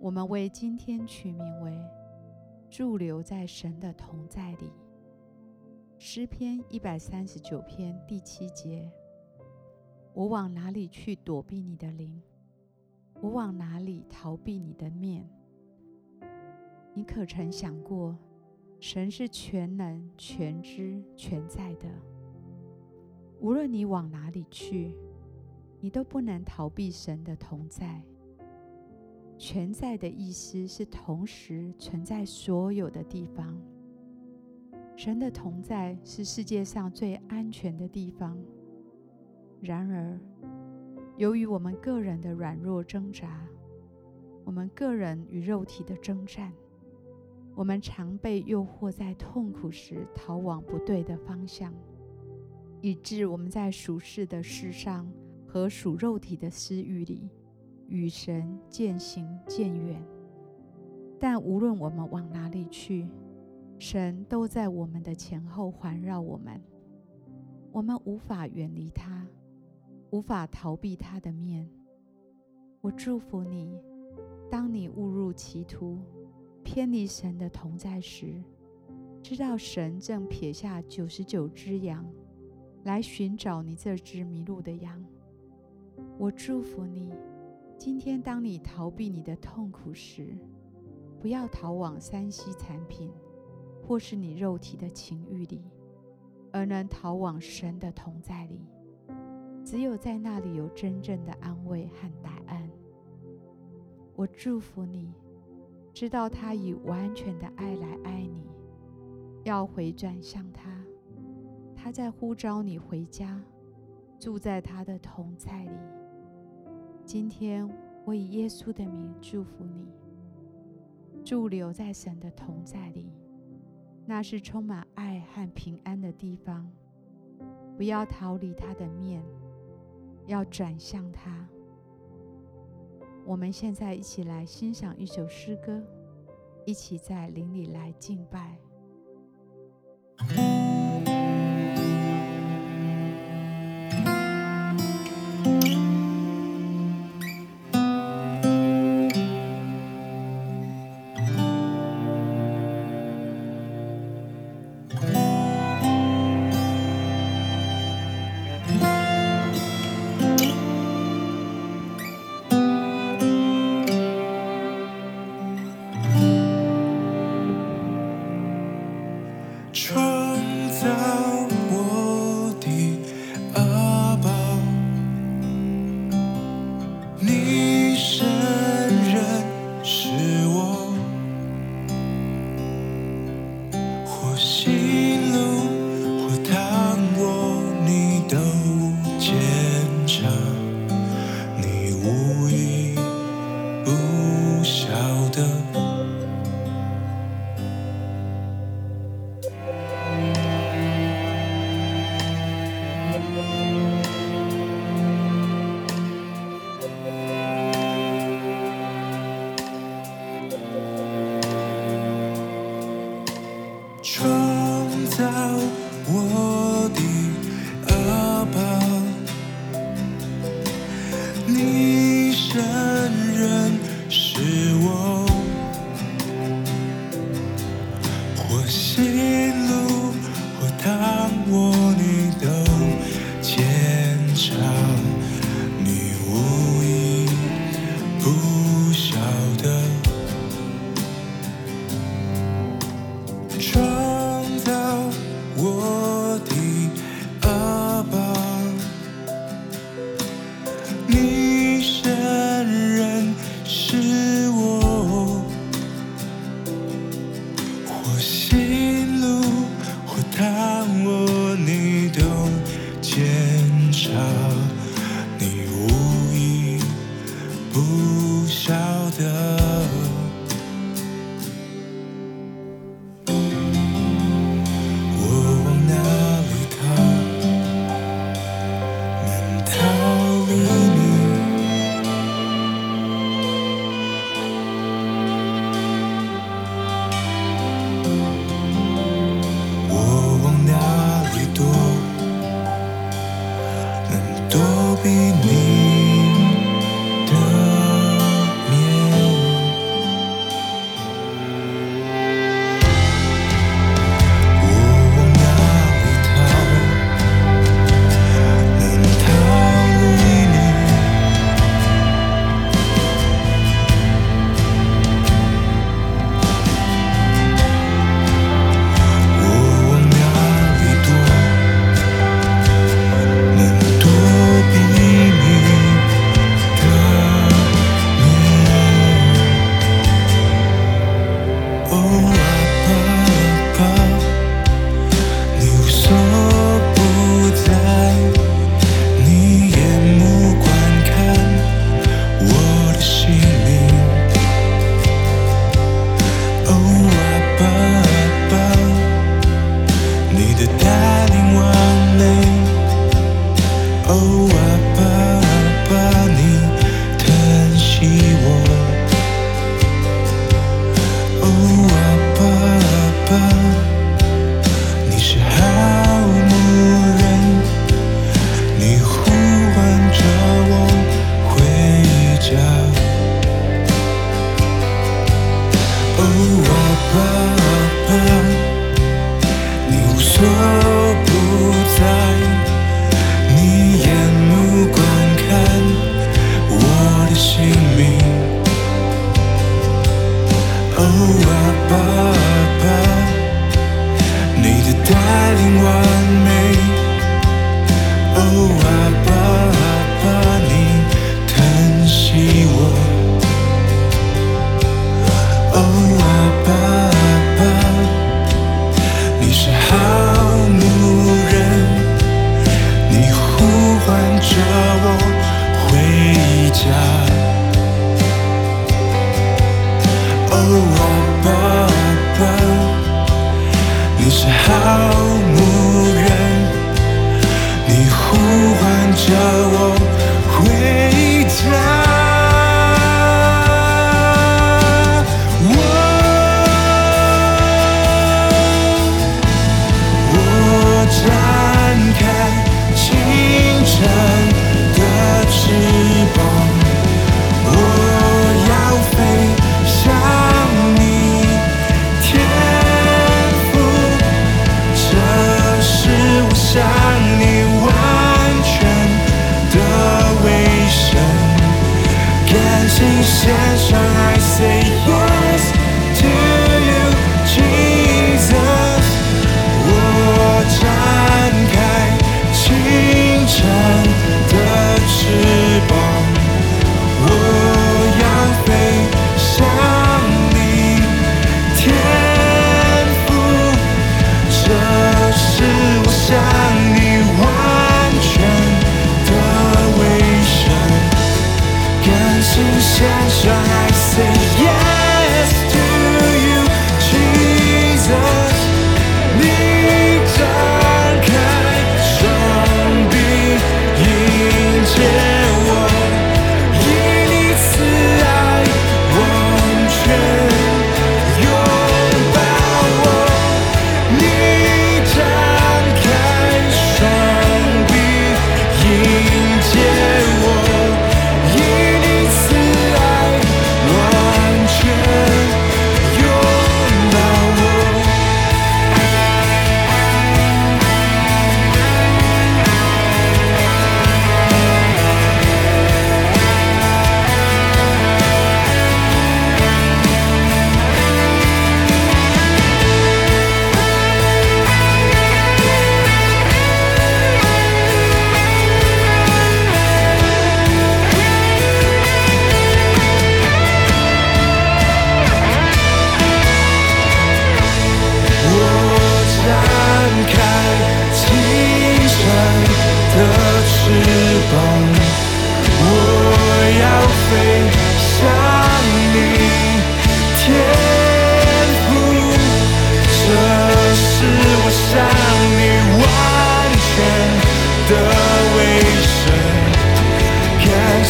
我们为今天取名为“驻留在神的同在里”。诗篇一百三十九篇第七节：“我往哪里去躲避你的灵？我往哪里逃避你的面？”你可曾想过，神是全能、全知、全在的。无论你往哪里去，你都不能逃避神的同在。全在的意思是同时存在所有的地方。神的同在是世界上最安全的地方。然而，由于我们个人的软弱挣扎，我们个人与肉体的征战，我们常被诱惑在痛苦时逃往不对的方向，以致我们在属世的事上和属肉体的私欲里。与神渐行渐远，但无论我们往哪里去，神都在我们的前后环绕我们。我们无法远离他，无法逃避他的面。我祝福你，当你误入歧途，偏离神的同在时，知道神正撇下九十九只羊，来寻找你这只迷路的羊。我祝福你。今天，当你逃避你的痛苦时，不要逃往三 C 产品，或是你肉体的情欲里，而能逃往神的同在里。只有在那里有真正的安慰和答案。我祝福你，知道他以完全的爱来爱你，要回转向他。他在呼召你回家，住在他的同在里。今天我以耶稣的名祝福你，驻留在神的同在里，那是充满爱和平安的地方。不要逃离他的面，要转向他。我们现在一起来欣赏一首诗歌，一起在灵里来敬拜。不比你。哦，啊，爸爸，你无所不在，你眼目观看我的姓命。哦，啊，爸爸，你的带领万。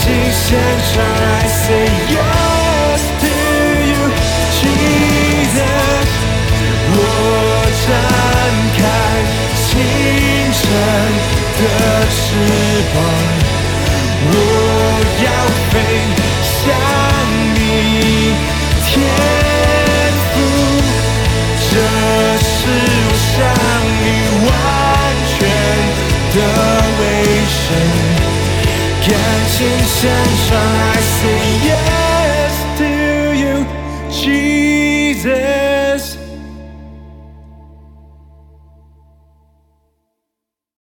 起现唱 I say yes to you，记得我展开清晨的。金先生。